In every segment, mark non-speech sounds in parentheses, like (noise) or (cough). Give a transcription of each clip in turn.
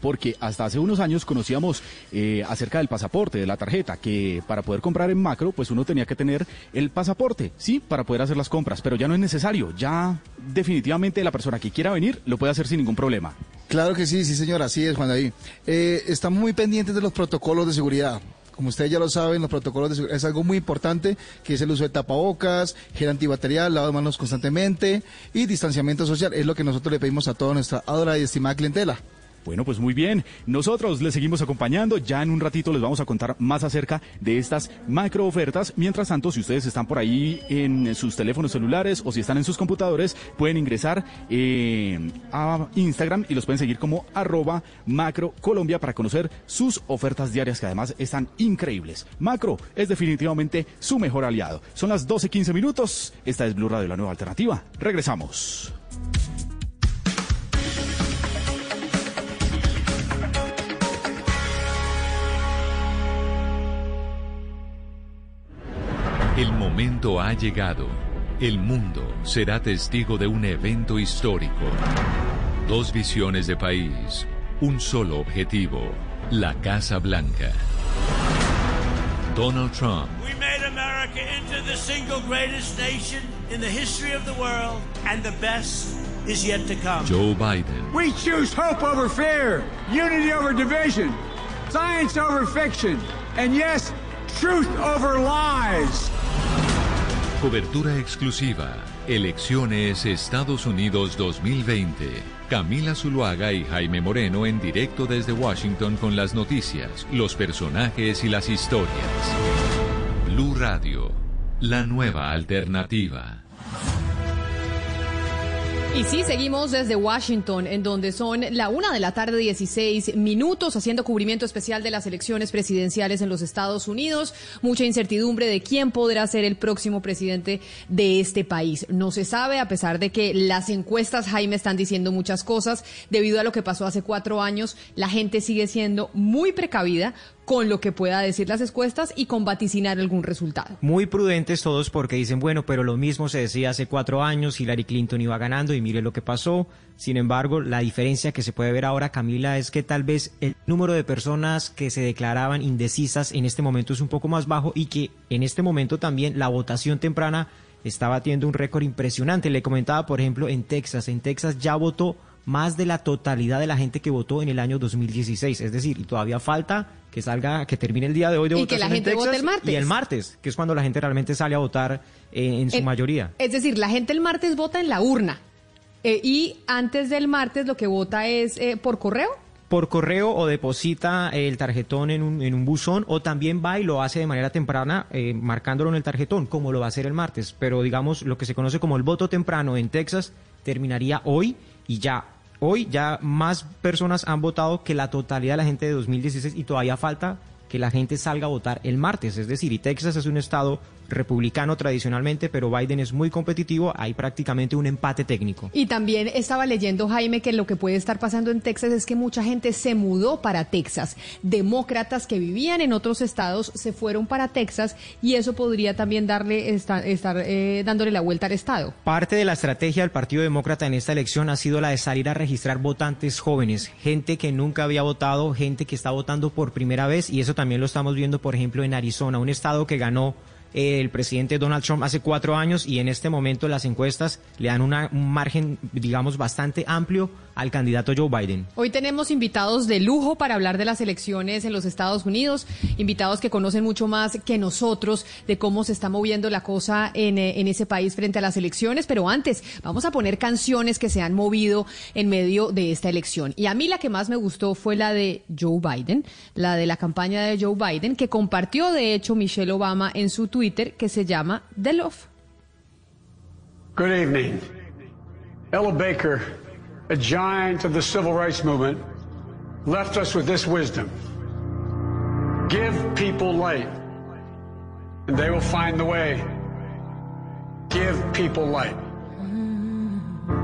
porque hasta hace unos años conocíamos eh, acerca del pasaporte, de la tarjeta, que para poder comprar en macro, pues uno tenía que tener el pasaporte, sí, para poder hacer las compras, pero ya no es necesario, ya definitivamente la persona que quiera venir lo puede hacer sin ningún problema. Claro que sí, sí señor, así es Juan David. Eh, estamos muy pendientes de los protocolos de seguridad. Como ustedes ya lo saben, los protocolos de seguridad es algo muy importante, que es el uso de tapabocas, gel antibacterial, lavado de manos constantemente y distanciamiento social. Es lo que nosotros le pedimos a toda nuestra adorada y estimada clientela. Bueno, pues muy bien. Nosotros les seguimos acompañando. Ya en un ratito les vamos a contar más acerca de estas macro ofertas. Mientras tanto, si ustedes están por ahí en sus teléfonos celulares o si están en sus computadores, pueden ingresar eh, a Instagram y los pueden seguir como arroba macro para conocer sus ofertas diarias que además están increíbles. Macro es definitivamente su mejor aliado. Son las 12.15 minutos. Esta es Blue Radio, la nueva alternativa. Regresamos. El momento ha llegado. El mundo será testigo de un evento histórico. Dos visiones de país, un solo objetivo, la Casa Blanca. Donald Trump. We made America into the single greatest nation in the history of the world, and the best is yet to come. Joe Biden. We choose hope over fear, unity over division, science over fiction, and yes, truth over lies. Cobertura exclusiva. Elecciones Estados Unidos 2020. Camila Zuluaga y Jaime Moreno en directo desde Washington con las noticias, los personajes y las historias. Blue Radio, la nueva alternativa. Y sí, seguimos desde Washington, en donde son la una de la tarde, 16 minutos, haciendo cubrimiento especial de las elecciones presidenciales en los Estados Unidos. Mucha incertidumbre de quién podrá ser el próximo presidente de este país. No se sabe, a pesar de que las encuestas, Jaime, están diciendo muchas cosas. Debido a lo que pasó hace cuatro años, la gente sigue siendo muy precavida con lo que pueda decir las encuestas y con vaticinar algún resultado. Muy prudentes todos porque dicen, bueno, pero lo mismo se decía hace cuatro años, Hillary Clinton iba ganando y mire lo que pasó. Sin embargo, la diferencia que se puede ver ahora, Camila, es que tal vez el número de personas que se declaraban indecisas en este momento es un poco más bajo y que en este momento también la votación temprana está batiendo un récord impresionante. Le comentaba, por ejemplo, en Texas. En Texas ya votó más de la totalidad de la gente que votó en el año 2016. Es decir, y todavía falta que salga, que termine el día de hoy de y que la gente vote el martes. Y el martes, que es cuando la gente realmente sale a votar eh, en su mayoría. Es decir, la gente el martes vota en la urna. Eh, y antes del martes lo que vota es eh, por correo por correo o deposita el tarjetón en un, en un buzón o también va y lo hace de manera temprana marcándolo en el tarjetón, como lo va a hacer el martes. Pero digamos, lo que se conoce como el voto temprano en Texas terminaría hoy y ya Hoy ya más personas han votado que la totalidad de la gente de 2016 y todavía falta que la gente salga a votar el martes. Es decir, y Texas es un estado republicano tradicionalmente, pero Biden es muy competitivo, hay prácticamente un empate técnico. Y también estaba leyendo, Jaime, que lo que puede estar pasando en Texas es que mucha gente se mudó para Texas. Demócratas que vivían en otros estados se fueron para Texas y eso podría también darle estar, eh, dándole la vuelta al estado. Parte de la estrategia del Partido Demócrata en esta elección ha sido la de salir a registrar votantes jóvenes, gente que nunca había votado, gente que está votando por primera vez y eso también lo estamos viendo, por ejemplo, en Arizona, un estado que ganó el presidente Donald Trump hace cuatro años y en este momento las encuestas le dan un margen, digamos, bastante amplio al candidato Joe Biden. Hoy tenemos invitados de lujo para hablar de las elecciones en los Estados Unidos, invitados que conocen mucho más que nosotros de cómo se está moviendo la cosa en, eh, en ese país frente a las elecciones, pero antes vamos a poner canciones que se han movido en medio de esta elección. Y a mí la que más me gustó fue la de Joe Biden, la de la campaña de Joe Biden, que compartió de hecho Michelle Obama en su Twitter, que se llama The Love. Good evening. Ella Baker a giant of the civil rights movement, left us with this wisdom Give people light, and they will find the way. Give people light.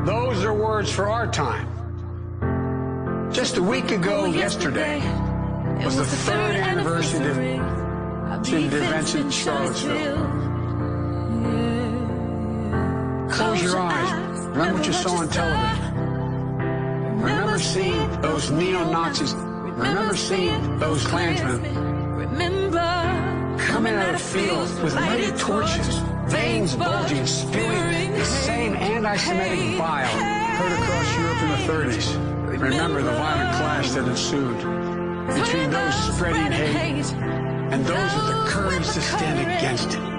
Those are words for our time. Just a week ago, oh, yesterday, was the third anniversary events in Charlottesville. Close your eyes. Remember what you saw on television. remember seeing those neo-Nazis, remember seeing those Klansmen. Remember coming out of fields with lighted torches, veins bulging, spewing the same anti-Semitic bile heard across Europe in the 30s. Remember the violent clash that ensued between those spreading hate and those with the courage to stand against it.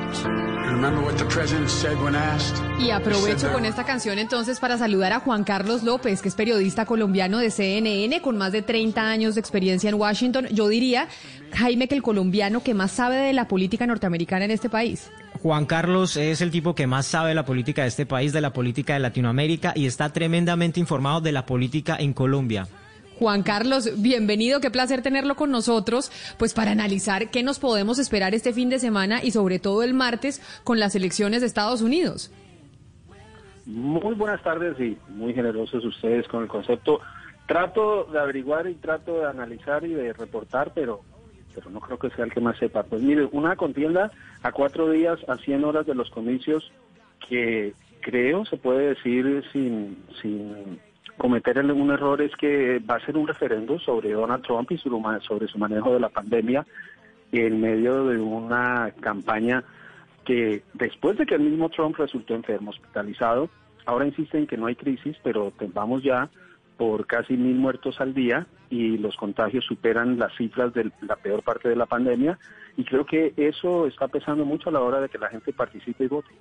Y aprovecho con esta canción entonces para saludar a Juan Carlos López, que es periodista colombiano de CNN con más de 30 años de experiencia en Washington. Yo diría, Jaime, que el colombiano que más sabe de la política norteamericana en este país. Juan Carlos es el tipo que más sabe de la política de este país, de la política de Latinoamérica y está tremendamente informado de la política en Colombia. Juan Carlos, bienvenido, qué placer tenerlo con nosotros, pues para analizar qué nos podemos esperar este fin de semana y sobre todo el martes con las elecciones de Estados Unidos. Muy buenas tardes y muy generosos ustedes con el concepto. Trato de averiguar y trato de analizar y de reportar, pero pero no creo que sea el que más sepa. Pues mire, una contienda a cuatro días, a 100 horas de los comicios, que creo se puede decir sin, sin cometer un error es que va a ser un referendo sobre Donald Trump y sobre su manejo de la pandemia en medio de una campaña que después de que el mismo Trump resultó enfermo, hospitalizado, ahora insisten que no hay crisis, pero vamos ya por casi mil muertos al día y los contagios superan las cifras de la peor parte de la pandemia y creo que eso está pesando mucho a la hora de que la gente participe y vote.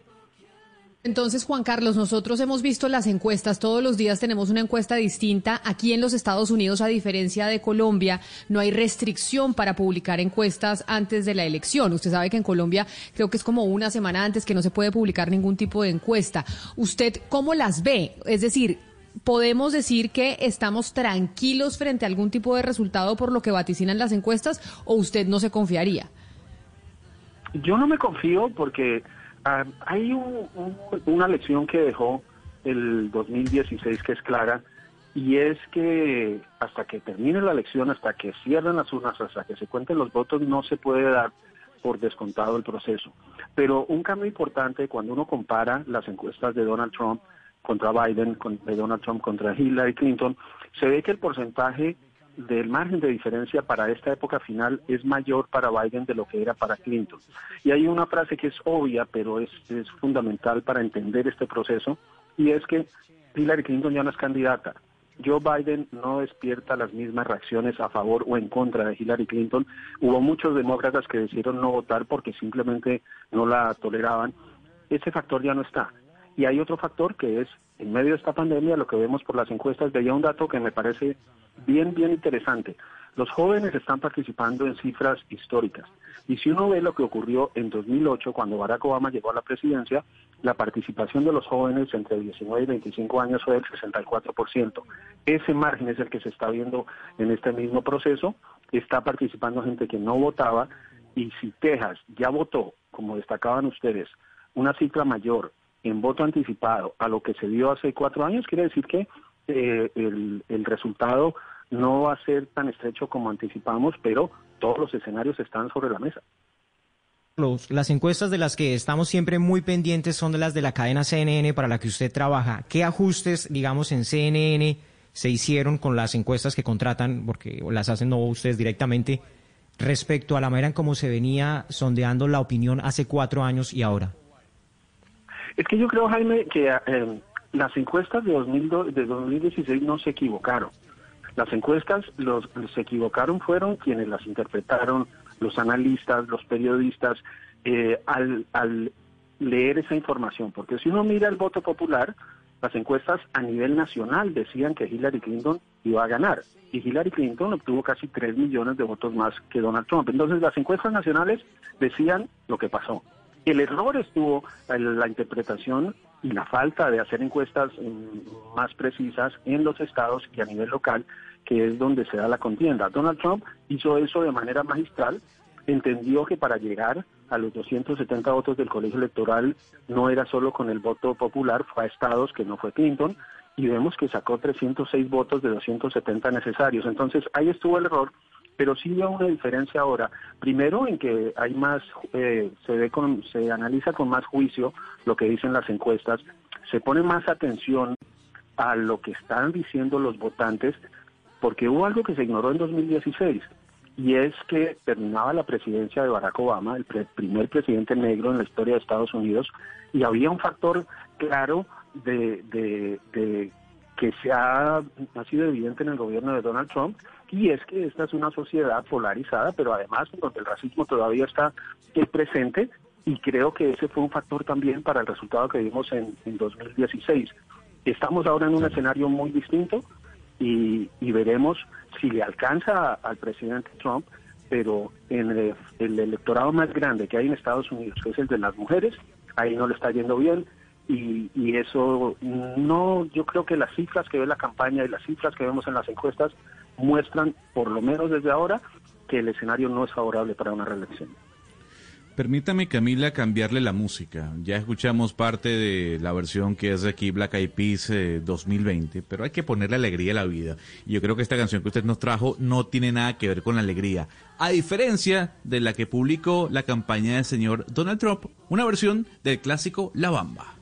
Entonces, Juan Carlos, nosotros hemos visto las encuestas, todos los días tenemos una encuesta distinta. Aquí en los Estados Unidos, a diferencia de Colombia, no hay restricción para publicar encuestas antes de la elección. Usted sabe que en Colombia creo que es como una semana antes que no se puede publicar ningún tipo de encuesta. ¿Usted cómo las ve? Es decir, ¿podemos decir que estamos tranquilos frente a algún tipo de resultado por lo que vaticinan las encuestas o usted no se confiaría? Yo no me confío porque Ah, hay una lección que dejó el 2016 que es clara y es que hasta que termine la elección, hasta que cierren las urnas, hasta que se cuenten los votos, no se puede dar por descontado el proceso. Pero un cambio importante cuando uno compara las encuestas de Donald Trump contra Biden, de Donald Trump contra Hillary Clinton, se ve que el porcentaje del margen de diferencia para esta época final es mayor para Biden de lo que era para Clinton. Y hay una frase que es obvia, pero es, es fundamental para entender este proceso, y es que Hillary Clinton ya no es candidata. Joe Biden no despierta las mismas reacciones a favor o en contra de Hillary Clinton. Hubo muchos demócratas que decidieron no votar porque simplemente no la toleraban. Ese factor ya no está. Y hay otro factor que es, en medio de esta pandemia, lo que vemos por las encuestas, veía un dato que me parece bien, bien interesante. Los jóvenes están participando en cifras históricas. Y si uno ve lo que ocurrió en 2008, cuando Barack Obama llegó a la presidencia, la participación de los jóvenes entre 19 y 25 años fue del 64%. Ese margen es el que se está viendo en este mismo proceso. Está participando gente que no votaba. Y si Texas ya votó, como destacaban ustedes, una cifra mayor en voto anticipado a lo que se dio hace cuatro años, quiere decir que eh, el, resultado no va a ser tan estrecho como anticipamos, pero todos los escenarios están sobre la mesa. las encuestas de las que estamos siempre muy pendientes son de las de la cadena CNN para la que usted trabaja. ¿Qué ajustes, digamos, en CNN se hicieron con las encuestas que contratan, porque las hacen no ustedes directamente, respecto a la manera en cómo se venía sondeando la opinión hace cuatro años y ahora? Es que yo creo, Jaime, que eh, las encuestas de, 2016 no se equivocaron. Las encuestas los se equivocaron fueron quienes las interpretaron, los analistas, los periodistas, eh, al, al leer esa información. Porque si uno mira el voto popular, las encuestas a nivel nacional decían que Hillary Clinton iba a ganar. Y Hillary Clinton obtuvo casi 3 millones de votos más que Donald Trump. Entonces las encuestas nacionales decían lo que pasó. El error estuvo en la interpretación y la falta de hacer encuestas mm, más precisas en los estados y a nivel local, que es donde se da la contienda. Donald Trump hizo eso de manera magistral, entendió que para llegar a los 270 votos del colegio electoral no era solo con el voto popular, fue a estados que no fue Clinton, y vemos que sacó 306 votos de 270 necesarios. Entonces ahí estuvo el error pero sí veo una diferencia ahora. Primero en que hay más, eh, se ve con, se analiza con más juicio lo que dicen las encuestas, se pone más atención a lo que están diciendo los votantes, porque hubo algo que se ignoró en 2016 y es que terminaba la presidencia de Barack Obama, el primer presidente negro en la historia de Estados Unidos, y había un factor claro de, de, que se ha, ha, sido evidente en el gobierno de Donald Trump, y es que esta es una sociedad polarizada, pero además donde el racismo todavía está presente, y creo que ese fue un factor también para el resultado que vimos en, en 2016. Estamos ahora en un escenario muy distinto y, veremos si le alcanza al presidente Trump, pero en el, electorado más grande que hay en Estados Unidos, que es el de las mujeres, ahí no le está yendo bien. Y, y, eso no, yo creo que las cifras que ve la campaña y las cifras que vemos en las encuestas muestran, por lo menos desde ahora, que el escenario no es favorable para una reelección. Permítame, Camila, cambiarle la música. Ya escuchamos parte de la versión que es de aquí Black Eyed Peas 2020, eh, pero hay que ponerle alegría a la vida. Y yo creo que esta canción que usted nos trajo no tiene nada que ver con la alegría. A diferencia de la que publicó la campaña del señor Donald Trump, una versión del clásico La Bamba.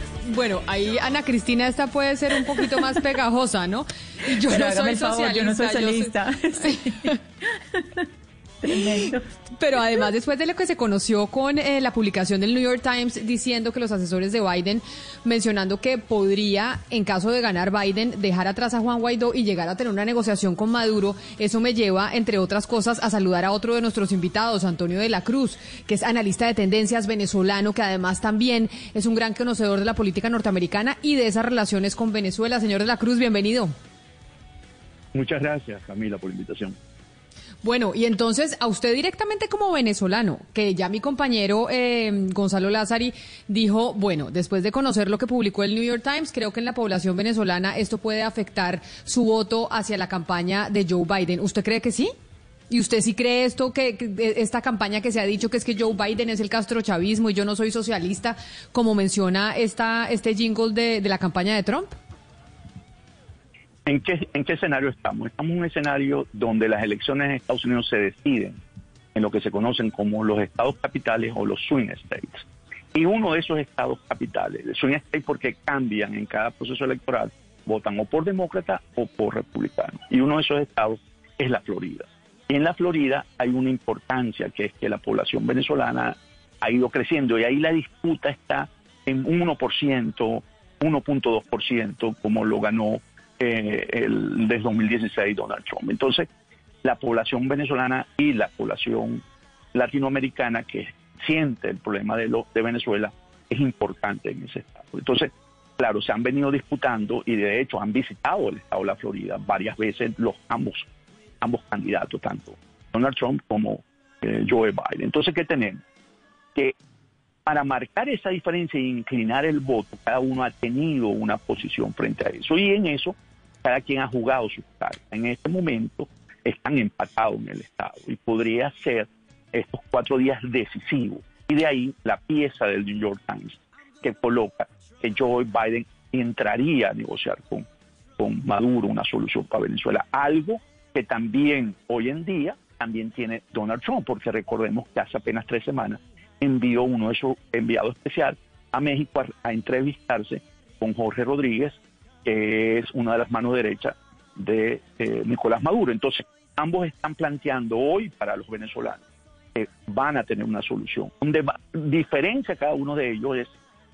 bueno, ahí Ana Cristina, esta puede ser un poquito más pegajosa, ¿no? yo, no soy socialista, yo no soy socialista. (laughs) Pero además, después de lo que se conoció con eh, la publicación del New York Times diciendo que los asesores de Biden, mencionando que podría, en caso de ganar Biden, dejar atrás a Juan Guaidó y llegar a tener una negociación con Maduro, eso me lleva, entre otras cosas, a saludar a otro de nuestros invitados, Antonio de la Cruz, que es analista de tendencias venezolano, que además también es un gran conocedor de la política norteamericana y de esas relaciones con Venezuela. Señor de la Cruz, bienvenido. Muchas gracias, Camila, por la invitación. Bueno, y entonces a usted directamente como venezolano, que ya mi compañero eh, Gonzalo Lázari dijo, bueno, después de conocer lo que publicó el New York Times, creo que en la población venezolana esto puede afectar su voto hacia la campaña de Joe Biden. ¿Usted cree que sí? ¿Y usted sí cree esto, que, esta campaña que se ha dicho que es que Joe Biden es el castrochavismo y yo no soy socialista, como menciona esta, este jingle de la campaña de Trump? ¿En qué, ¿En qué escenario estamos? Estamos en un escenario donde las elecciones en Estados Unidos se deciden en lo que se conocen como los estados capitales o los swing states. Y uno de esos estados capitales, el swing state porque cambian en cada proceso electoral, votan o por demócrata o por republicano. Y uno de esos estados es la Florida. Y en la Florida hay una importancia que es que la población venezolana ha ido creciendo y ahí la disputa está en 1%, 1.2%, como lo ganó eh, el, desde 2016 Donald Trump. Entonces, la población venezolana y la población latinoamericana que siente el problema de, lo, de Venezuela es importante en ese estado. Entonces, claro, se han venido disputando y de hecho han visitado el estado de la Florida varias veces los ambos, ambos candidatos, tanto Donald Trump como eh, Joe Biden. Entonces, ¿qué tenemos? Que para marcar esa diferencia e inclinar el voto, cada uno ha tenido una posición frente a eso. Y en eso cada quien ha jugado su cartas. En este momento están empatados en el Estado y podría ser estos cuatro días decisivos. Y de ahí la pieza del New York Times que coloca que Joe Biden entraría a negociar con, con Maduro una solución para Venezuela. Algo que también hoy en día también tiene Donald Trump, porque recordemos que hace apenas tres semanas envió uno de sus enviados especial a México a entrevistarse con Jorge Rodríguez, que es una de las manos derechas de eh, Nicolás Maduro. Entonces, ambos están planteando hoy para los venezolanos que van a tener una solución. Donde diferencia cada uno de ellos es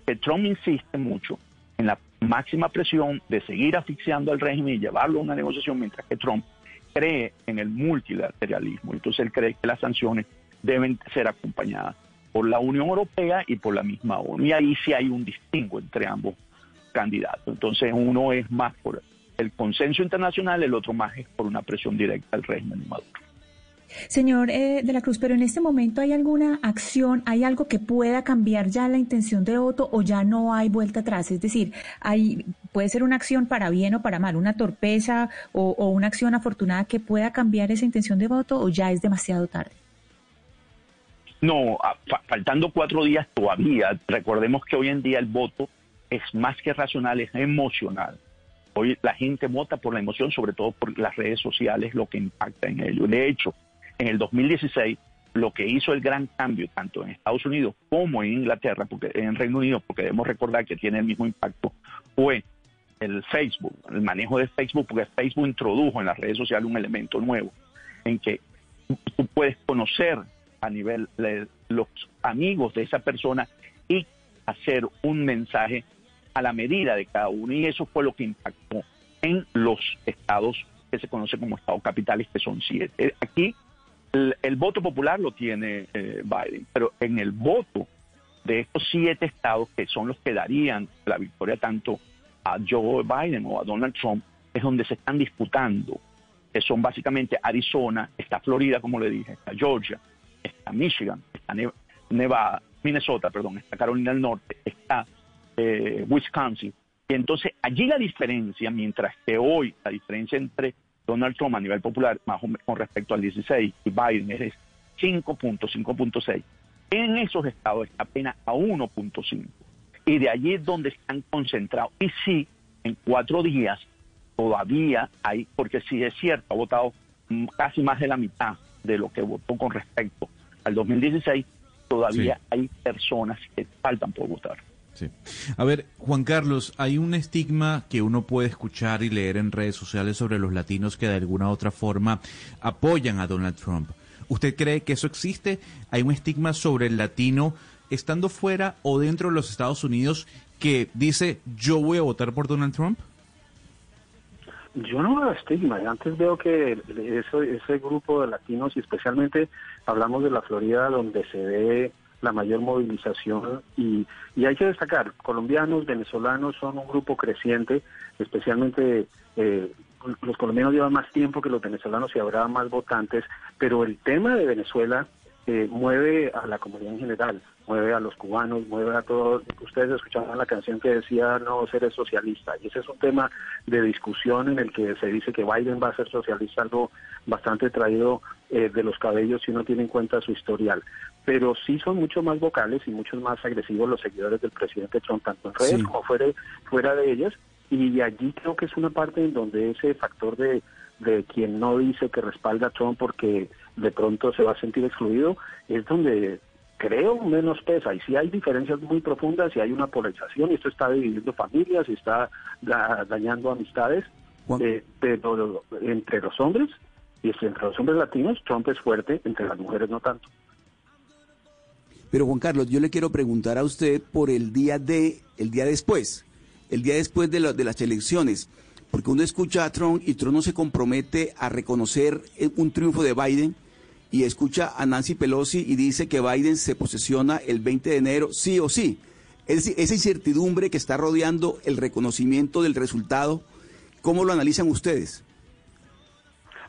que Trump insiste mucho en la máxima presión de seguir asfixiando al régimen y llevarlo a una negociación, mientras que Trump cree en el multilateralismo. Entonces él cree que las sanciones deben ser acompañadas por la Unión Europea y por la misma ONU. Y ahí sí hay un distingo entre ambos candidato. Entonces uno es más por el consenso internacional, el otro más es por una presión directa al régimen de Maduro. Señor eh, de la Cruz, pero en este momento hay alguna acción, hay algo que pueda cambiar ya la intención de voto o ya no hay vuelta atrás. Es decir, hay, puede ser una acción para bien o para mal, una torpeza o, una acción afortunada que pueda cambiar esa intención de voto o ya es demasiado tarde. No, faltando cuatro días todavía, recordemos que hoy en día el voto es más que racional, es emocional. Hoy la gente vota por la emoción, sobre todo por las redes sociales, lo que impacta en ello. De hecho, en el 2016 lo que hizo el gran cambio tanto en Estados Unidos como en Inglaterra, porque en Reino Unido, porque debemos recordar que tiene el mismo impacto, fue el Facebook, el manejo de Facebook, porque Facebook introdujo en las redes sociales un elemento nuevo en que tú puedes conocer a nivel de los amigos de esa persona y hacer un mensaje a la medida de cada uno. Y eso fue lo que impactó en los estados que se conocen como estados capitales, que son siete. Aquí el, voto popular lo tiene eh, Biden, pero en el voto de estos siete estados que son los que darían la victoria tanto a Joe Biden o a Donald Trump, es donde se están disputando, que son básicamente Arizona, está Florida, como le dije, está Georgia, está Michigan, está Nevada, Minnesota, perdón, está Carolina del Norte, está eh, Wisconsin. Y entonces allí la diferencia, mientras que hoy la diferencia entre Donald Trump a nivel popular, más o menos con respecto al 16, y Biden es 5.5.6. En esos estados está apenas a 1.5. Y de allí es donde están concentrados. Y sí, en cuatro días todavía hay, porque sí es cierto, ha votado casi más de la mitad de lo que votó con respecto al 2016, todavía hay personas que faltan por votar. A ver, Juan Carlos, hay un estigma que uno puede escuchar y leer en redes sociales sobre los latinos que de alguna u otra forma apoyan a Donald Trump. ¿Usted cree que eso existe? ¿Hay un estigma sobre el latino estando fuera o dentro de los Estados Unidos que dice yo voy a votar por Donald Trump? Yo no veo estigma. Antes veo que ese, ese grupo de latinos, y especialmente hablamos de la Florida, donde se ve la mayor movilización y, y hay que destacar, colombianos, venezolanos son un grupo creciente, especialmente eh, los colombianos llevan más tiempo que los venezolanos y habrá más votantes, pero el tema de Venezuela eh, mueve a la comunidad en general, mueve a los cubanos, mueve a todos. Ustedes escuchaban la canción que decía no ser socialista, y ese es un tema de discusión en el que se dice que Biden va a ser socialista, algo bastante traído eh, de los cabellos si uno tiene en cuenta su historial. Pero sí son mucho más vocales y mucho más agresivos los seguidores del presidente Trump, tanto en redes como fuera, fuera de ellas, y allí creo que es una parte en donde ese factor de de quien no dice que respalda a Trump porque de pronto se va a sentir excluido, es donde creo menos pesa. Y si hay diferencias muy profundas, y hay una polarización, y esto está dividiendo familias, y está dañando amistades, eh, pero entre los hombres, y entre los hombres latinos, Trump es fuerte, entre las mujeres no tanto. Pero Juan Carlos, yo le quiero preguntar a usted por el día de, el día después, el día después de, de las elecciones. Porque uno escucha a Trump y Trump no se compromete a reconocer eh, un triunfo de Biden y escucha a Nancy Pelosi y dice que Biden se posesiona el 20 de enero sí o sí. Es decir, esa incertidumbre que está rodeando el reconocimiento del resultado, ¿cómo lo analizan ustedes?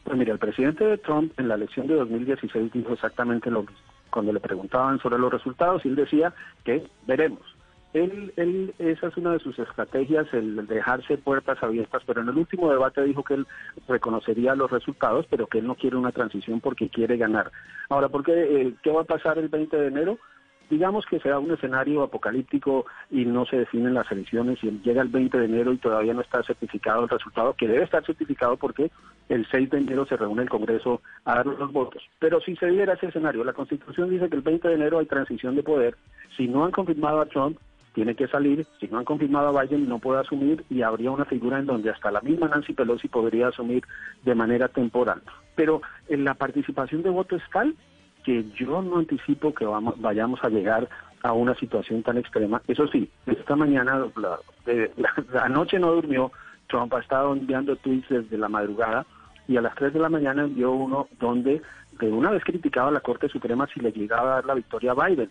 Pues mira, el presidente Trump en la elección de 2016 dijo exactamente lo mismo. Cuando le preguntaban sobre los resultados, él decía que veremos. Él, esa es una de sus estrategias, el dejarse puertas abiertas, pero en el último debate dijo que él reconocería los resultados, pero que él no quiere una transición porque quiere ganar. Ahora, ¿por qué, eh, qué va a pasar el 20 de enero? digamos que sea un escenario apocalíptico y no se definen las elecciones y llega el 20 de enero y todavía no está certificado el resultado, que debe estar certificado porque el 6 de enero se reúne el Congreso a dar los votos. Pero si se diera ese escenario, la Constitución dice que el 20 de enero hay transición de poder. Si no han confirmado a Trump, tiene que salir, si no han confirmado a Biden no puede asumir y habría una figura en donde hasta la misma Nancy Pelosi podría asumir de manera temporal. Pero en la participación de voto es tal que yo no anticipo que vamos, vayamos a llegar a una situación tan extrema. Eso sí, esta mañana, la, anoche no durmió, Trump ha estado enviando tweets desde la madrugada y a las 3 de la mañana envió uno donde de una vez criticaba a la Corte Suprema si le llegaba a dar la victoria a Biden.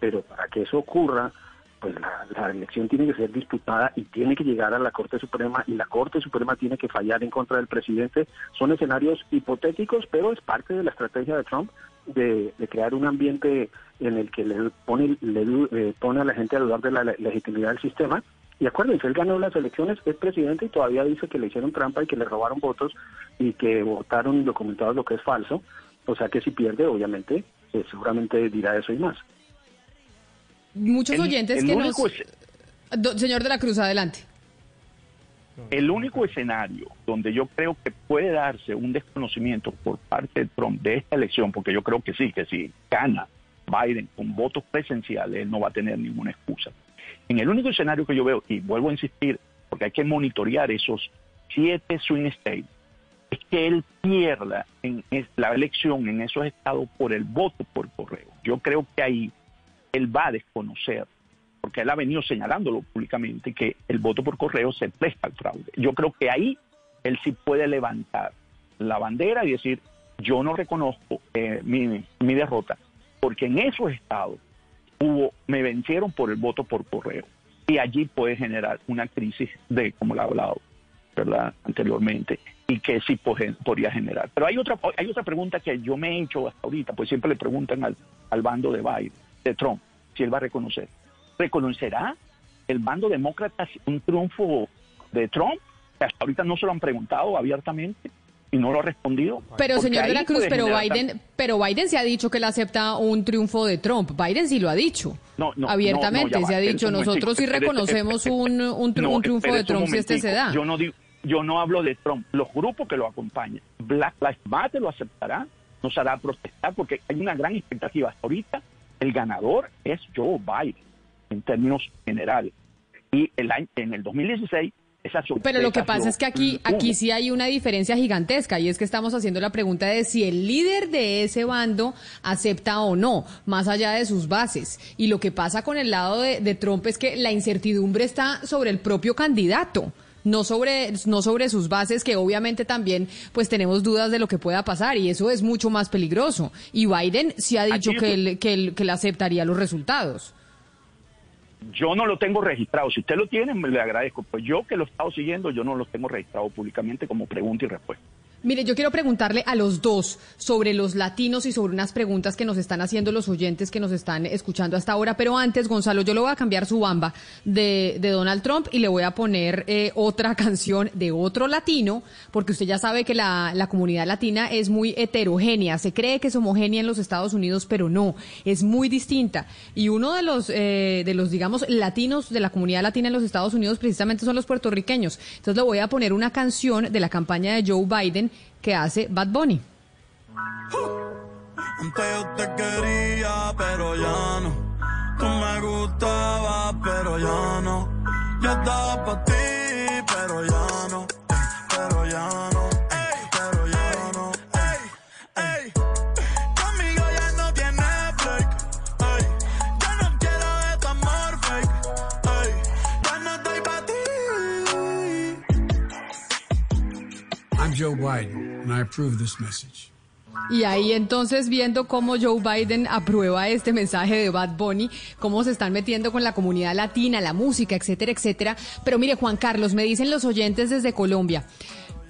Pero para que eso ocurra, pues la, elección tiene que ser disputada y tiene que llegar a la Corte Suprema y la Corte Suprema tiene que fallar en contra del presidente. Son escenarios hipotéticos, pero es parte de la estrategia de Trump de, crear un ambiente en el que le pone, le, eh, pone a la gente a dudar de la legitimidad del sistema. Y acuérdense, él ganó las elecciones, es presidente y todavía dice que le hicieron trampa y que le robaron votos y que votaron indocumentados lo que es falso. O sea que si pierde, obviamente, eh, seguramente dirá eso y más. Muchos oyentes que nos... Señor de la Cruz, adelante. El único escenario donde yo creo que puede darse un desconocimiento por parte de Trump de esta elección, porque yo creo que sí, que si gana Biden con votos presenciales, él no va a tener ninguna excusa. En el único escenario que yo veo, y vuelvo a insistir, porque hay que monitorear esos siete swing states, es que él pierda en la elección en esos estados por el voto por correo. Yo creo que ahí él va a desconocer, porque él ha venido señalándolo públicamente, que el voto por correo se presta al fraude. Yo creo que ahí él sí puede levantar la bandera y decir, yo no reconozco eh, mi, mi derrota, porque en esos estados hubo, me vencieron por el voto por correo. Y allí puede generar una crisis de, como lo he hablado, ¿verdad? Anteriormente, y que sí podría generar. Pero hay otra, hay otra pregunta que yo me he hecho hasta ahorita, pues siempre le preguntan al, al bando de Biden, de Trump, si él va a reconocer. ¿Reconocerá el bando demócrata un triunfo de Trump? Que hasta ahorita no se lo han preguntado abiertamente y no lo ha respondido. Pero señor de la Cruz, pero Biden, pero Biden se ha dicho que él acepta un triunfo de Trump. Biden sí lo ha dicho. No, no, abiertamente se ha dicho, nosotros sí reconocemos un, un, triunfo de Trump si este se da. Yo no digo, yo no hablo de Trump, los grupos que lo acompañan. Black Lives Matter lo aceptará, nos hará protestar porque hay una gran expectativa. Ahorita el ganador es Joe Biden en términos generales. Y el año, en el 2016 pero lo que pasa es que aquí, aquí sí hay una diferencia gigantesca y es que estamos haciendo la pregunta de si el líder de ese bando acepta o no, más allá de sus bases. Y lo que pasa con el lado de, de Trump es que la incertidumbre está sobre el propio candidato no sobre, no sobre sus bases, que obviamente también pues tenemos dudas de lo que pueda pasar y eso es mucho más peligroso. Y Biden sí ha dicho que él, que, él, que él aceptaría los resultados. Yo no lo tengo registrado. Si usted lo tiene, le agradezco. Pues yo que lo he estado siguiendo, yo no lo tengo registrado públicamente como pregunta y respuesta. Mire, yo quiero preguntarle a los dos sobre los latinos y sobre unas preguntas que nos están haciendo los oyentes que nos están escuchando hasta ahora. Pero antes, Gonzalo, yo le voy a cambiar su bamba de, Donald Trump y le voy a poner eh, otra (laughs) canción de otro latino, porque usted ya sabe que la, comunidad latina es muy heterogénea. Se cree que es homogénea en los Estados Unidos, pero no, es muy distinta. Y uno de los, eh, de los, digamos, latinos de la comunidad latina en los Estados Unidos precisamente son los puertorriqueños. Entonces le voy a poner una canción de la campaña de Joe Biden que hace Bad Bunny. Antes yo te quería, pero ya no. Tú me gustabas, pero ya no. Yo estaba para ti, pero ya no. Pero ya no. Joe Biden. Y ahí entonces viendo cómo Joe Biden aprueba este mensaje de Bad Bunny, cómo se están metiendo con la comunidad latina, la música, etcétera, etcétera. Pero mire, Juan Carlos, me dicen los oyentes desde Colombia.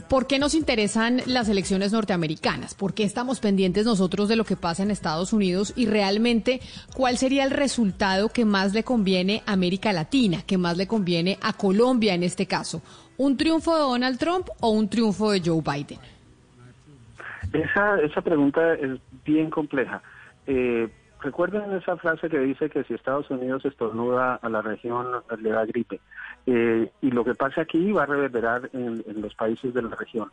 ¿Por qué nos interesan las elecciones norteamericanas? ¿Por qué estamos pendientes nosotros de lo que pasa en Estados Unidos? Y realmente, ¿cuál sería el resultado que más le conviene a América Latina, que más le conviene a Colombia en este caso? ¿Un triunfo de Donald Trump o un triunfo de Joe Biden? Esa, esa pregunta es bien compleja. Eh, recuerden esa frase que dice que si Estados Unidos estornuda a la región le da gripe. Eh, y lo que pasa aquí va a reverberar en, los países de la región.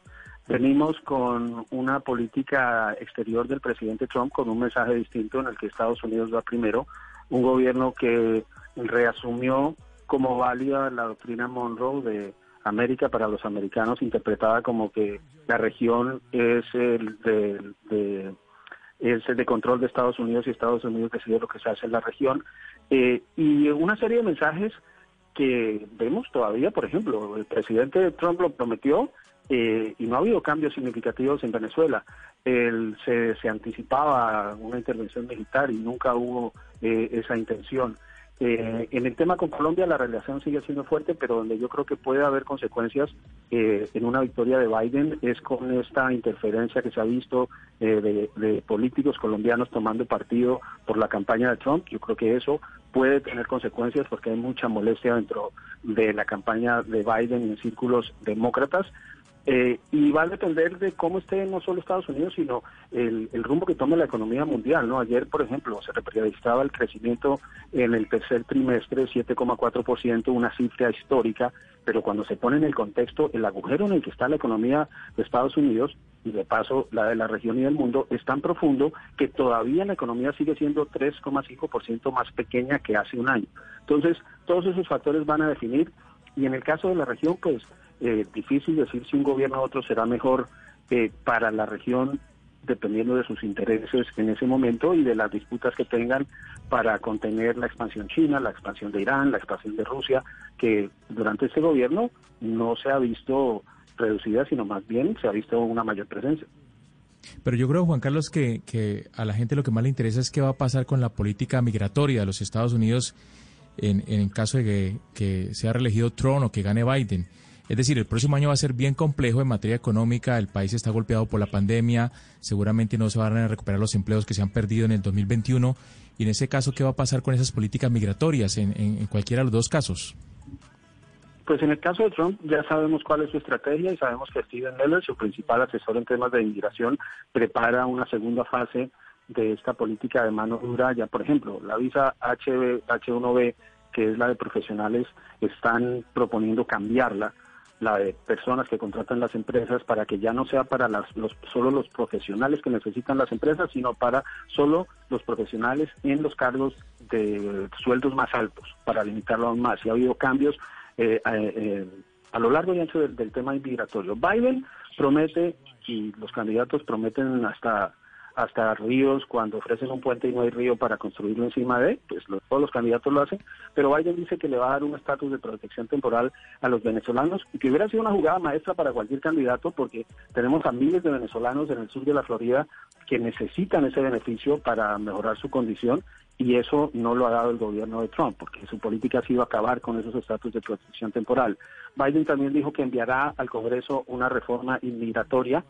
Venimos con una política exterior del presidente Trump con un mensaje distinto en el que Estados Unidos va primero, un gobierno que reasumió como válida la doctrina Monroe de América para los americanos interpretada como que la región es el de, es el de control de Estados Unidos y Estados Unidos decide lo que se hace en la región eh, y una serie de mensajes que vemos todavía, por ejemplo, el presidente Trump lo prometió eh, y no ha habido cambios significativos en Venezuela. Él se, se anticipaba una intervención militar y nunca hubo eh, esa intención. Eh, en el tema con Colombia la relación sigue siendo fuerte, pero donde yo creo que puede haber consecuencias eh, en una victoria de Biden es con esta interferencia que se ha visto eh, de, políticos colombianos tomando partido por la campaña de Trump. Yo creo que eso puede tener consecuencias porque hay mucha molestia dentro de la campaña de Biden en círculos demócratas. Eh, y va a depender de cómo esté no solo Estados Unidos, sino el, rumbo que tome la economía mundial. ¿no? Ayer, por ejemplo, se registraba el crecimiento en el tercer trimestre, 7,4%, una cifra histórica, pero cuando se pone en el contexto el agujero en el que está la economía de Estados Unidos, y de paso la de la región y del mundo, es tan profundo que todavía la economía sigue siendo 3,5% más pequeña que hace un año. Entonces, todos esos factores van a definir, y en el caso de la región, pues eh, difícil decir si un gobierno u otro será mejor eh, para la región dependiendo de sus intereses en ese momento y de las disputas que tengan para contener la expansión china, la expansión de Irán, la expansión de Rusia, que durante este gobierno no se ha visto reducida, sino más bien se ha visto una mayor presencia. Pero yo creo, Juan Carlos, que, que a la gente lo que más le interesa es qué va a pasar con la política migratoria de los Estados Unidos en, en caso de que, que sea reelegido Trump o que gane Biden. Es decir, el próximo año va a ser bien complejo en materia económica, el país está golpeado por la pandemia, seguramente no se van a recuperar los empleos que se han perdido en el 2021. Y en ese caso, ¿qué va a pasar con esas políticas migratorias en, cualquiera de los dos casos? Pues en el caso de Trump ya sabemos cuál es su estrategia y sabemos que Steven Miller, su principal asesor en temas de inmigración, prepara una segunda fase de esta política de mano dura. Ya, por ejemplo, la visa H1B, que es la de profesionales, están proponiendo cambiarla la de personas que contratan las empresas para que ya no sea para las, los, solo los profesionales que necesitan las empresas, sino para solo los profesionales en los cargos de sueldos más altos, para limitarlo aún más. Y ha habido cambios eh, eh, eh, a lo largo y ancho del, tema migratorio. Biden promete, y los candidatos prometen hasta hasta ríos cuando ofrecen un puente y no hay río para construirlo encima de, pues todos los candidatos lo hacen, pero Biden dice que le va a dar un estatus de protección temporal a los venezolanos y que hubiera sido una jugada maestra para cualquier candidato porque tenemos a miles de venezolanos en el sur de la Florida que necesitan ese beneficio para mejorar su condición y eso no lo ha dado el gobierno de Trump, porque su política ha sido acabar con esos estatus de protección temporal. Biden también dijo que enviará al Congreso una reforma inmigratoria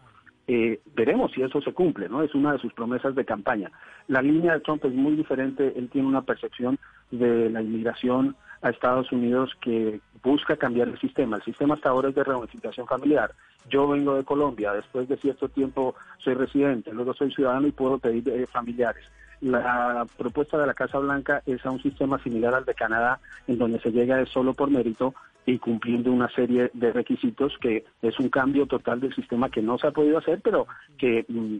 eh, veremos si eso se cumple, ¿no? Es una de sus promesas de campaña. La línea de Trump es muy diferente, él tiene una percepción de la inmigración a Estados Unidos que busca cambiar el sistema. El sistema hasta ahora es de reunificación familiar. Yo vengo de Colombia, después de cierto tiempo soy residente, luego soy ciudadano y puedo pedir eh, familiares. La propuesta de la Casa Blanca es a un sistema similar al de Canadá, en donde se llega solo por mérito y cumpliendo una serie de requisitos que es un cambio total del sistema que no se ha podido hacer, pero que mm,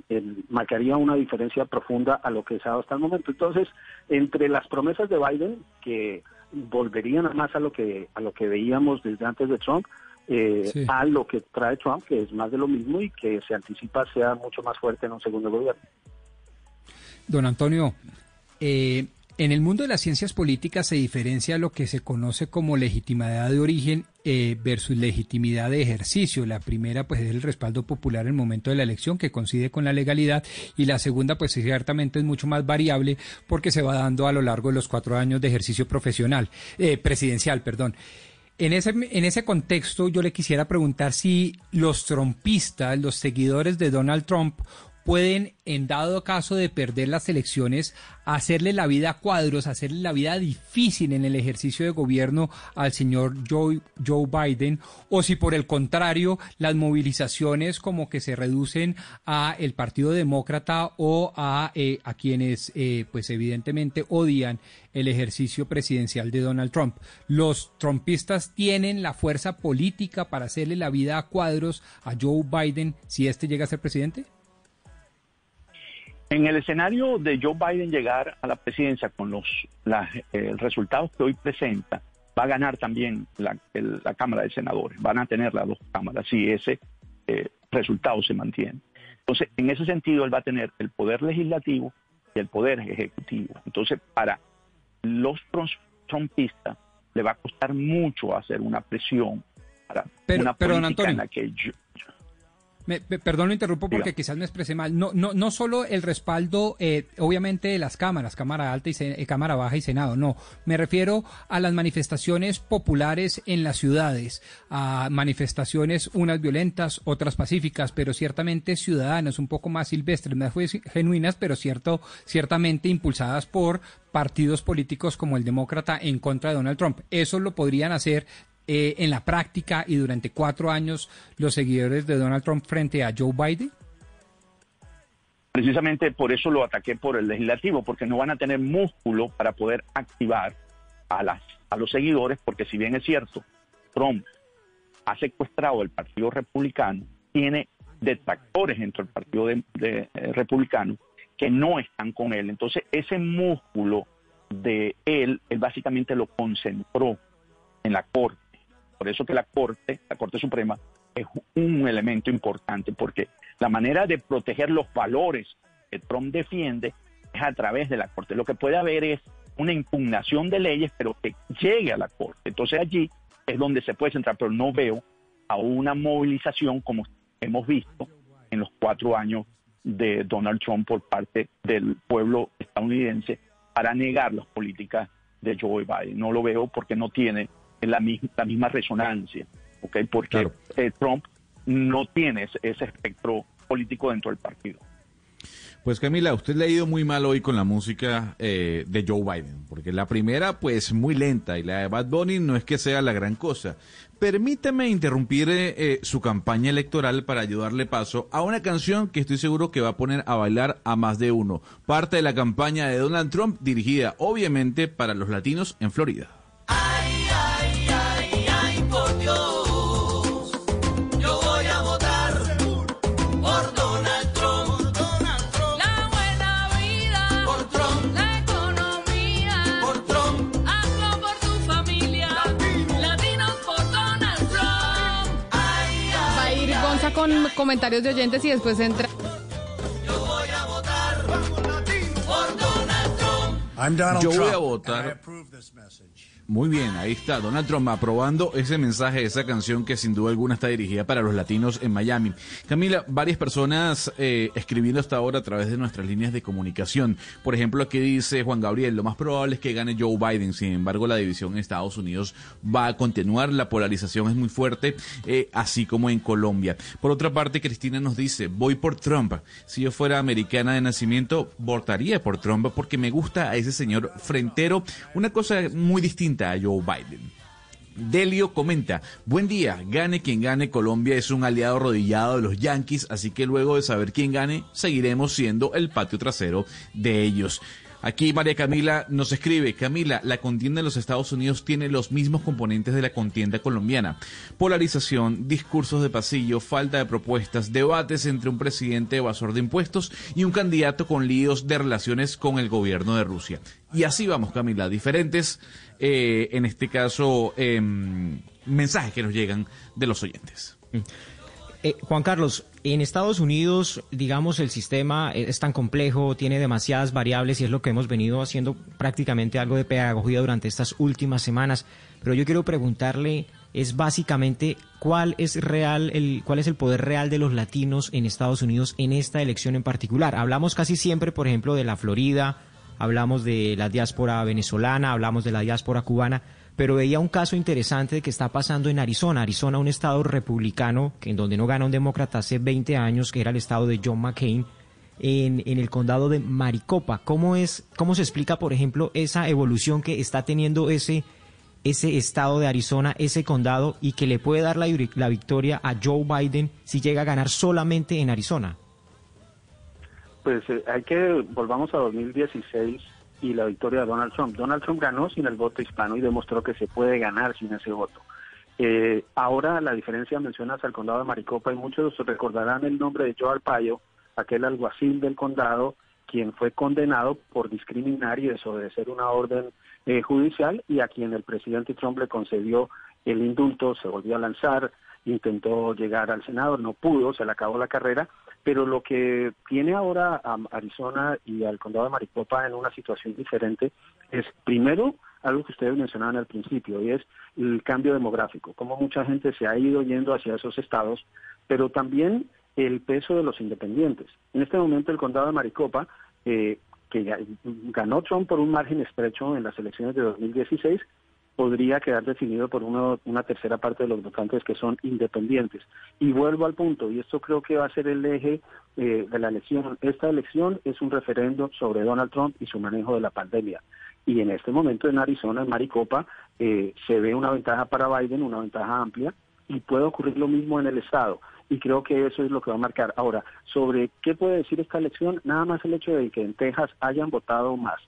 marcaría una diferencia profunda a lo que se ha dado hasta el momento. Entonces, entre las promesas de Biden, que volverían más a lo que, a lo que veíamos desde antes de Trump, eh, a lo que trae Trump, que es más de lo mismo y que se anticipa sea mucho más fuerte en un segundo gobierno. Don Antonio, eh, en el mundo de las ciencias políticas se diferencia lo que se conoce como legitimidad de origen eh, versus legitimidad de ejercicio. La primera, pues, es el respaldo popular en el momento de la elección, que coincide con la legalidad, y la segunda, pues, ciertamente es mucho más variable porque se va dando a lo largo de los cuatro años de ejercicio profesional, eh, presidencial, perdón. En ese, en ese contexto, yo le quisiera preguntar si los trompistas, los seguidores de Donald Trump, pueden, en dado caso de perder las elecciones, hacerle la vida a cuadros, hacerle la vida difícil en el ejercicio de gobierno al señor Joe, Joe Biden, o si por el contrario las movilizaciones como que se reducen a el Partido Demócrata o a, eh, a quienes eh, pues evidentemente odian el ejercicio presidencial de Donald Trump. ¿Los trumpistas tienen la fuerza política para hacerle la vida a cuadros a Joe Biden si éste llega a ser presidente? En el escenario de Joe Biden llegar a la presidencia con los eh, resultados que hoy presenta, va a ganar también la, Cámara de Senadores, van a tener las dos cámaras si ese eh, resultado se mantiene. Entonces, en ese sentido, él va a tener el poder legislativo y el poder ejecutivo. Entonces, para los trumpistas le va a costar mucho hacer una presión para pero, una pero, política Antonio, en la que Me, perdón, lo interrumpo porque quizás me expresé mal. No, no, no solo el respaldo, eh, obviamente, de las cámaras, Cámara Alta y eh, Cámara Baja y Senado, no. Me refiero a las manifestaciones populares en las ciudades, a manifestaciones unas violentas, otras pacíficas, pero ciertamente ciudadanas, un poco más silvestres, más genuinas, pero cierto, ciertamente impulsadas por partidos políticos como el demócrata en contra de Donald Trump. Eso lo podrían hacer eh, en la práctica y durante cuatro años los seguidores de Donald Trump frente a Joe Biden? Precisamente por eso lo ataqué por el legislativo, porque no van a tener músculo para poder activar a, las, a los seguidores, porque si bien es cierto, Trump ha secuestrado el Partido Republicano, tiene detractores dentro del Partido de, eh, Republicano que no están con él. Entonces, ese músculo de él, él básicamente lo concentró en la Corte por eso que la Corte, la Corte Suprema, es un elemento importante, porque la manera de proteger los valores que Trump defiende es a través de la Corte. Lo que puede haber es una impugnación de leyes, pero que llegue a la Corte. Entonces allí es donde se puede centrar, pero no veo a una movilización como hemos visto en los cuatro años de Donald Trump por parte del pueblo estadounidense para negar las políticas de Joe Biden. No lo veo porque no tiene la la misma resonancia, ¿ok? Porque eh, Trump no tiene ese, espectro político dentro del partido. Pues Camila, usted le ha ido muy mal hoy con la música eh, de Joe Biden, porque la primera pues muy lenta y la de Bad Bunny no es que sea la gran cosa. Permítame interrumpir eh, su campaña electoral para ayudarle paso a una canción que estoy seguro que va a poner a bailar a más de uno. Parte de la campaña de Donald Trump dirigida obviamente para los latinos en Florida. Comentarios de oyentes y después entra. Yo voy a votar. Muy bien, ahí está Donald Trump aprobando ese mensaje, esa canción que sin duda alguna está dirigida para los latinos en Miami. Camila, varias personas eh, escribiendo hasta ahora a través de nuestras líneas de comunicación. Por ejemplo, aquí dice Juan Gabriel, lo más probable es que gane Joe Biden. Sin embargo, la división en Estados Unidos va a continuar, la polarización es muy fuerte, eh, así como en Colombia. Por otra parte, Cristina nos dice, voy por Trump. Si yo fuera americana de nacimiento, votaría por Trump porque me gusta a ese señor frentero. Una cosa muy distinta a Joe Biden. Delio comenta, buen día, gane quien gane, Colombia es un aliado arrodillado de los Yankees, así que luego de saber quién gane, seguiremos siendo el patio trasero de ellos. Aquí María Camila nos escribe, Camila, la contienda en los Estados Unidos tiene los mismos componentes de la contienda colombiana. Polarización, discursos de pasillo, falta de propuestas, debates entre un presidente evasor de impuestos y un candidato con líos de relaciones con el gobierno de Rusia. Y así vamos, Camila, diferentes, eh, en este caso, em, mensajes que nos llegan de los oyentes. Mm. Eh, Juan Carlos, en Estados Unidos, digamos, el sistema es tan complejo, tiene demasiadas variables y es lo que hemos venido haciendo prácticamente algo de pedagogía durante estas últimas semanas. Pero yo quiero preguntarle, es básicamente cuál es real, el, cuál es el poder real de los latinos en Estados Unidos en esta elección en particular. Hablamos casi siempre, por ejemplo, de la Florida, hablamos de la diáspora venezolana, hablamos de la diáspora cubana, pero veía un caso interesante que está pasando en Arizona. Arizona, un estado republicano, que en donde no gana un demócrata hace 20 años, que era el estado de John McCain, en, el condado de Maricopa. ¿Cómo, es, ¿Cómo se explica, por ejemplo, esa evolución que está teniendo ese, ese estado de Arizona, ese condado, y que le puede dar la victoria a Joe Biden si llega a ganar solamente en Arizona? Pues eh, hay que, volvamos a 2016 y la victoria de Donald Trump. Donald Trump ganó sin el voto hispano y demostró que se puede ganar sin ese voto. Eh, ahora la diferencia mencionas al condado de Maricopa y muchos recordarán el nombre de Joe Arpaio, aquel alguacil del condado quien fue condenado por discriminar y desobedecer una orden eh, judicial y a quien el presidente Trump le concedió el indulto, se volvió a lanzar, intentó llegar al Senado, no pudo, se le acabó la carrera pero lo que tiene ahora a Arizona y al condado de Maricopa en una situación diferente es, primero, algo que ustedes mencionaban al principio, y es el cambio demográfico, cómo mucha gente se ha ido yendo hacia esos estados, pero también el peso de los independientes. En este momento el condado de Maricopa, eh, que ganó Trump por un margen estrecho en las elecciones de 2016, podría quedar definido por una tercera parte de los votantes que son independientes. Y vuelvo al punto, y esto creo que va a ser el eje eh, de la elección. Esta elección es un referendo sobre Donald Trump y su manejo de la pandemia. Y en este momento en Arizona, en Maricopa, eh, se ve una ventaja para Biden, una ventaja amplia, y puede ocurrir lo mismo en el Estado. Y creo que eso es lo que va a marcar. Ahora, sobre qué puede decir esta elección, nada más el hecho de que en Texas hayan votado más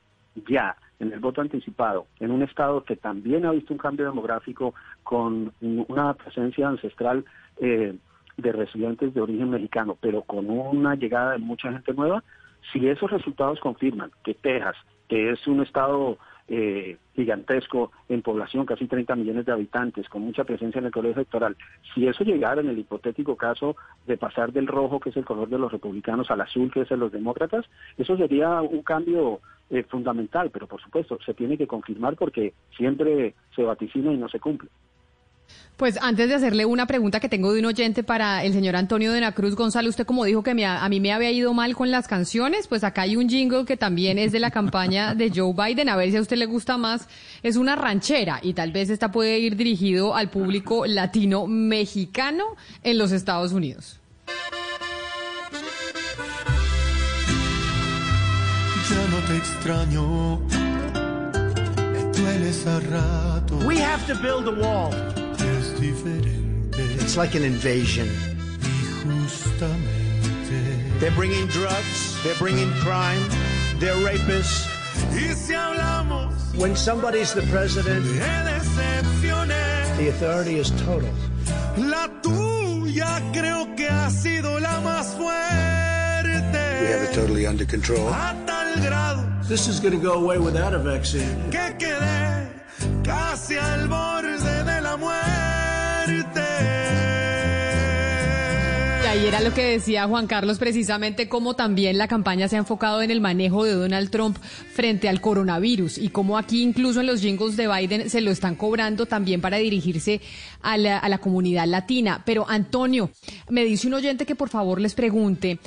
ya en el voto anticipado, en un estado que también ha visto un cambio demográfico con una presencia ancestral eh, de residentes de origen mexicano, pero con una llegada de mucha gente nueva, si esos resultados confirman que Texas, que es un estado eh, gigantesco en población, casi 30 millones de habitantes, con mucha presencia en el colegio electoral, si eso llegara en el hipotético caso de pasar del rojo, que es el color de los republicanos, al azul, que es de los demócratas, eso sería un cambio eh, fundamental, pero por supuesto se tiene que confirmar porque siempre se vaticina y no se cumple. Pues antes de hacerle una pregunta que tengo de un oyente para el señor Antonio de la Cruz González, usted como dijo que a mí me había ido mal con las canciones, pues acá hay un jingle que también es de la campaña de Joe Biden, a ver si a usted le gusta más, es una ranchera y tal vez esta puede ir dirigido al público latino mexicano en los Estados Unidos. Ya no te extraño, rato. We have to build a wall. It's like an invasion. They're bringing drugs, they're bringing crime, they're rapists. When somebody's the president, the authority is total. La tuya creo que ha sido la más fuerte. We have it totally under control. A tal grado. This is going to go away without a vaccine. Y ahí era lo que decía Juan Carlos precisamente cómo también la campaña se ha enfocado en el manejo de Donald Trump frente al coronavirus y cómo aquí incluso en los jingles de Biden se lo están cobrando también para dirigirse a la comunidad latina. Pero Antonio, me dice un oyente que por favor les pregunte,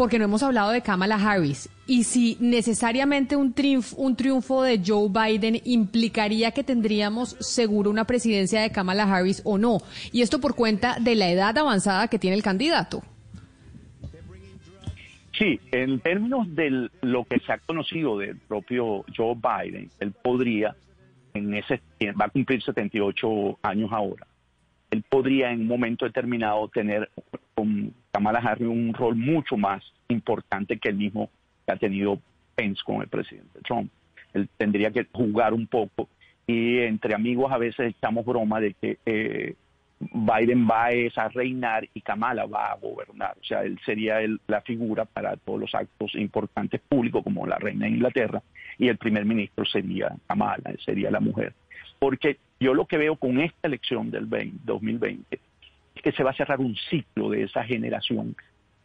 porque no hemos hablado de Kamala Harris. Y si necesariamente un triunfo, un triunfo de Joe Biden implicaría que tendríamos seguro una presidencia de Kamala Harris o no. Y esto por cuenta de la edad avanzada que tiene el candidato. Sí, en términos de lo que se ha conocido del propio Joe Biden, él podría, en ese va a cumplir 78 años ahora, él podría en un momento determinado tener con Kamala Harris un rol mucho más importante que el mismo que ha tenido Pence con el presidente Trump. Él tendría que jugar un poco y entre amigos a veces echamos broma de que eh, Biden va a reinar y Kamala va a gobernar. O sea, él sería la figura para todos los actos importantes públicos como la reina de Inglaterra y el primer ministro sería Kamala, sería la mujer. Porque yo lo que veo con esta elección del 2020 es que se va a cerrar un ciclo de esa generación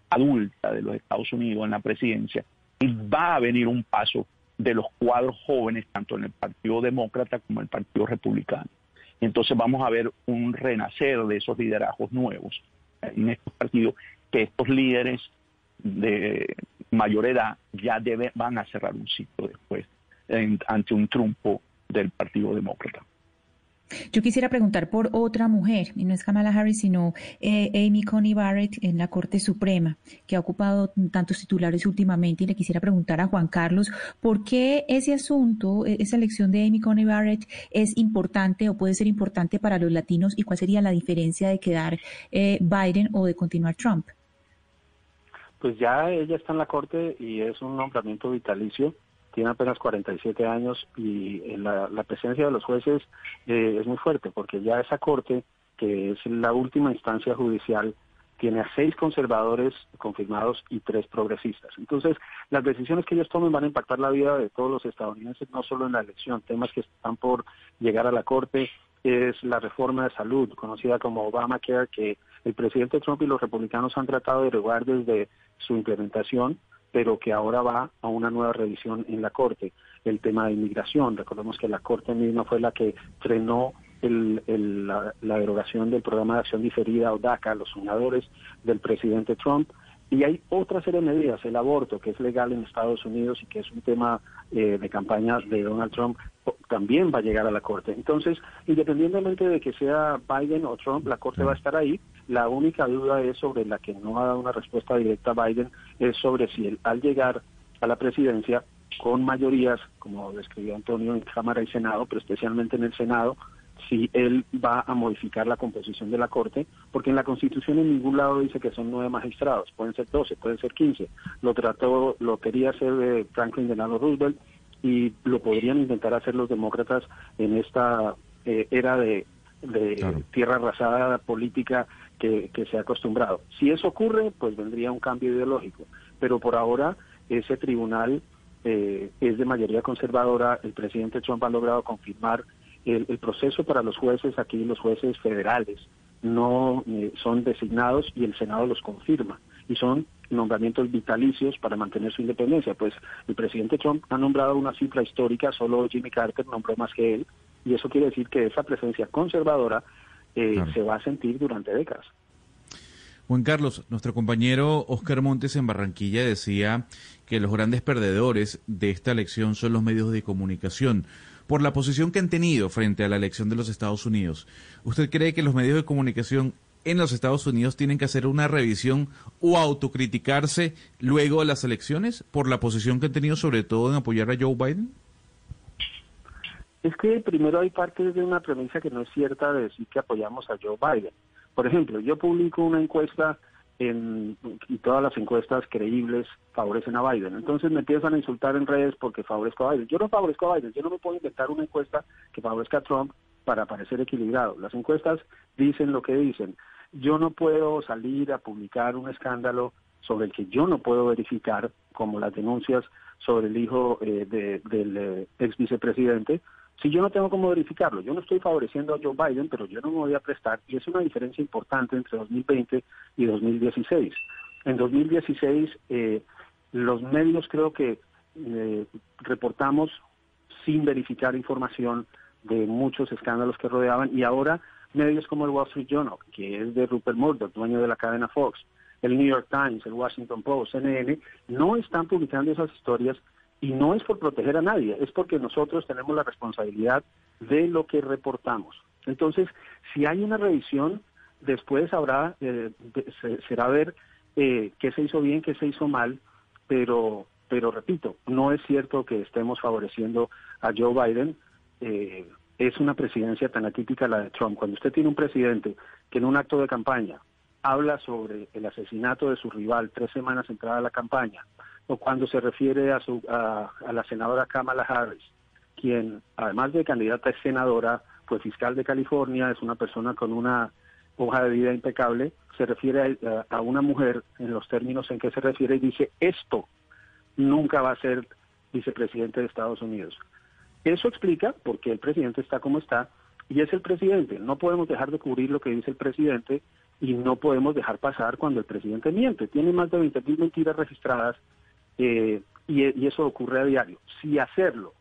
adulta de los Estados Unidos en la presidencia y va a venir un paso de los cuadros jóvenes tanto en el Partido Demócrata como en el Partido Republicano. Entonces vamos a ver un renacer de esos liderazgos nuevos en estos partidos que estos líderes de mayor edad ya deben, van a cerrar un ciclo después ante un trumpo del Partido Demócrata. Yo quisiera preguntar por otra mujer, y no es Kamala Harris, sino eh, Amy Coney Barrett en la Corte Suprema, que ha ocupado tantos titulares últimamente, y le quisiera preguntar a Juan Carlos por qué ese asunto, e, esa elección de Amy Coney Barrett es importante o puede ser importante para los latinos, y cuál sería la diferencia de quedar eh, Biden o de continuar Trump. Pues ya ella está en la Corte y es un nombramiento vitalicio tiene apenas 47 años y eh, la, presencia de los jueces eh, es muy fuerte porque ya esa corte, que es la última instancia judicial, tiene a seis conservadores confirmados y tres progresistas. Entonces, las decisiones que ellos tomen van a impactar la vida de todos los estadounidenses, no solo en la elección, temas que están por llegar a la Corte, es la reforma de salud, conocida como Obamacare, que el presidente Trump y los republicanos han tratado de derogar desde su implementación, pero que ahora va a una nueva revisión en la Corte. El tema de inmigración, recordemos que la Corte misma fue la que frenó la, derogación del programa de acción diferida o DACA, los soñadores del presidente Trump. Y hay otra serie de medidas, el aborto, que es legal en Estados Unidos y que es un tema eh, de campaña de Donald Trump, también va a llegar a la Corte. Entonces, independientemente de que sea Biden o Trump, la Corte va a estar ahí. La única duda es sobre la que no ha dado una respuesta directa a Biden, es sobre si él, al llegar a la presidencia con mayorías, como describió Antonio en Cámara y Senado, pero especialmente en el Senado, si él va a modificar la composición de la Corte, porque en la Constitución en ningún lado dice que son nueve magistrados, pueden ser doce, pueden ser quince. Lo trató, lo quería hacer eh, Franklin Delano Roosevelt y lo podrían intentar hacer los demócratas en esta eh, era de, tierra arrasada política que, se ha acostumbrado. Si eso ocurre, pues vendría un cambio ideológico, pero por ahora ese tribunal eh, es de mayoría conservadora, el presidente Trump ha logrado confirmar el, proceso para los jueces, aquí los jueces federales, no eh, son designados y el Senado los confirma. Y son nombramientos vitalicios para mantener su independencia. Pues el presidente Trump ha nombrado una cifra histórica, solo Jimmy Carter nombró más que él, y eso quiere decir que esa presencia conservadora eh, se va a sentir durante décadas. Juan Carlos, nuestro compañero Oscar Montes en Barranquilla decía que los grandes perdedores de esta elección son los medios de comunicación por la posición que han tenido frente a la elección de los Estados Unidos. ¿Usted cree que los medios de comunicación en los Estados Unidos tienen que hacer una revisión o autocriticarse luego de las elecciones por la posición que han tenido sobre todo en apoyar a Joe Biden? Es que primero hay parte de una premisa que no es cierta de decir que apoyamos a Joe Biden. Por ejemplo, yo publico una encuesta en, y todas las encuestas creíbles favorecen a Biden. Entonces me empiezan a insultar en redes porque favorezco a Biden. Yo no favorezco a Biden, yo no me puedo inventar una encuesta que favorezca a Trump para parecer equilibrado. Las encuestas dicen lo que dicen. Yo no puedo salir a publicar un escándalo sobre el que yo no puedo verificar, como las denuncias sobre el hijo eh, del eh, ex vicepresidente, si yo no tengo cómo verificarlo, yo no estoy favoreciendo a Joe Biden, pero yo no me voy a prestar, y es una diferencia importante entre 2020 y 2016. En 2016, eh, los medios creo que eh, reportamos sin verificar información de muchos escándalos que rodeaban, y ahora medios como el Wall Street Journal, que es de Rupert Murdoch, dueño de la cadena Fox, el New York Times, el Washington Post, CNN, no están publicando esas historias y no es por proteger a nadie, es porque nosotros tenemos la responsabilidad de lo que reportamos. Entonces, si hay una revisión, después habrá, eh, será ver eh, qué se hizo bien, qué se hizo mal, pero, pero repito, no es cierto que estemos favoreciendo a Joe Biden. Eh, es una presidencia tan atípica la de Trump. Cuando usted tiene un presidente que en un acto de campaña habla sobre el asesinato de su rival tres semanas entrada a la campaña, o cuando se refiere a, su, a, la senadora Kamala Harris, quien además de candidata es senadora, fue fiscal de California, es una persona con una hoja de vida impecable, se refiere a, una mujer en los términos en que se refiere y dice, esto nunca va a ser vicepresidente de Estados Unidos. Eso explica por qué el presidente está como está y es el presidente. No podemos dejar de cubrir lo que dice el presidente y no podemos dejar pasar cuando el presidente miente. Tiene más de 20.000 mentiras registradas eh, y, eso ocurre a diario. Si hacerlo,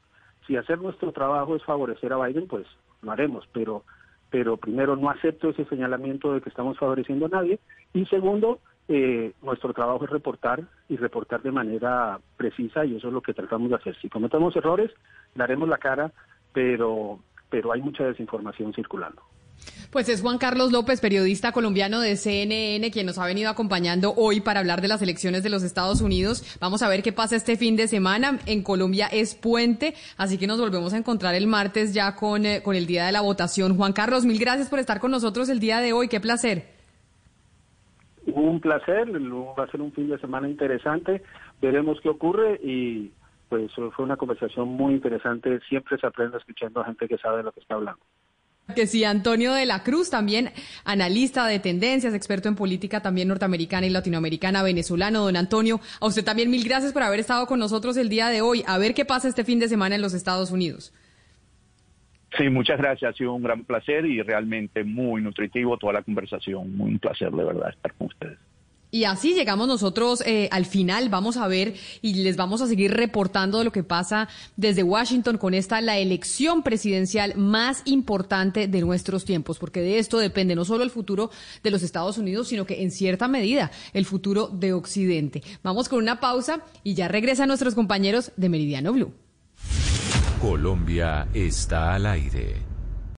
si hacer nuestro trabajo es favorecer a Biden, pues lo haremos, pero, pero primero no acepto ese señalamiento de que estamos favoreciendo a nadie y segundo, eh, nuestro trabajo es reportar y reportar de manera precisa y eso es lo que tratamos de hacer. Si cometemos errores, daremos la cara, pero, pero hay mucha desinformación circulando. Pues es Juan Carlos López, periodista colombiano de CNN, quien nos ha venido acompañando hoy para hablar de las elecciones de los Estados Unidos. Vamos a ver qué pasa este fin de semana. En Colombia es puente, así que nos volvemos a encontrar el martes ya con, eh, con el día de la votación. Juan Carlos, mil gracias por estar con nosotros el día de hoy. Qué placer. Un placer, va a ser un fin de semana interesante. Veremos qué ocurre y pues fue una conversación muy interesante. Siempre se aprende escuchando a gente que sabe de lo que está hablando. Que sí, Antonio de la Cruz, también analista de tendencias, experto en política también norteamericana y latinoamericana, venezolano. Don Antonio, a usted también mil gracias por haber estado con nosotros el día de hoy. A ver qué pasa este fin de semana en los Estados Unidos. Sí, muchas gracias. Ha sido un gran placer y realmente muy nutritivo toda la conversación. Muy un placer, de verdad, estar con ustedes. Y así llegamos nosotros eh, al final. Vamos a ver y les vamos a seguir reportando de lo que pasa desde Washington con esta la elección presidencial más importante de nuestros tiempos, porque de esto depende no solo el futuro de los Estados Unidos, sino que en cierta medida el futuro de Occidente. Vamos con una pausa y ya regresan nuestros compañeros de Meridiano Blue. Colombia está al aire.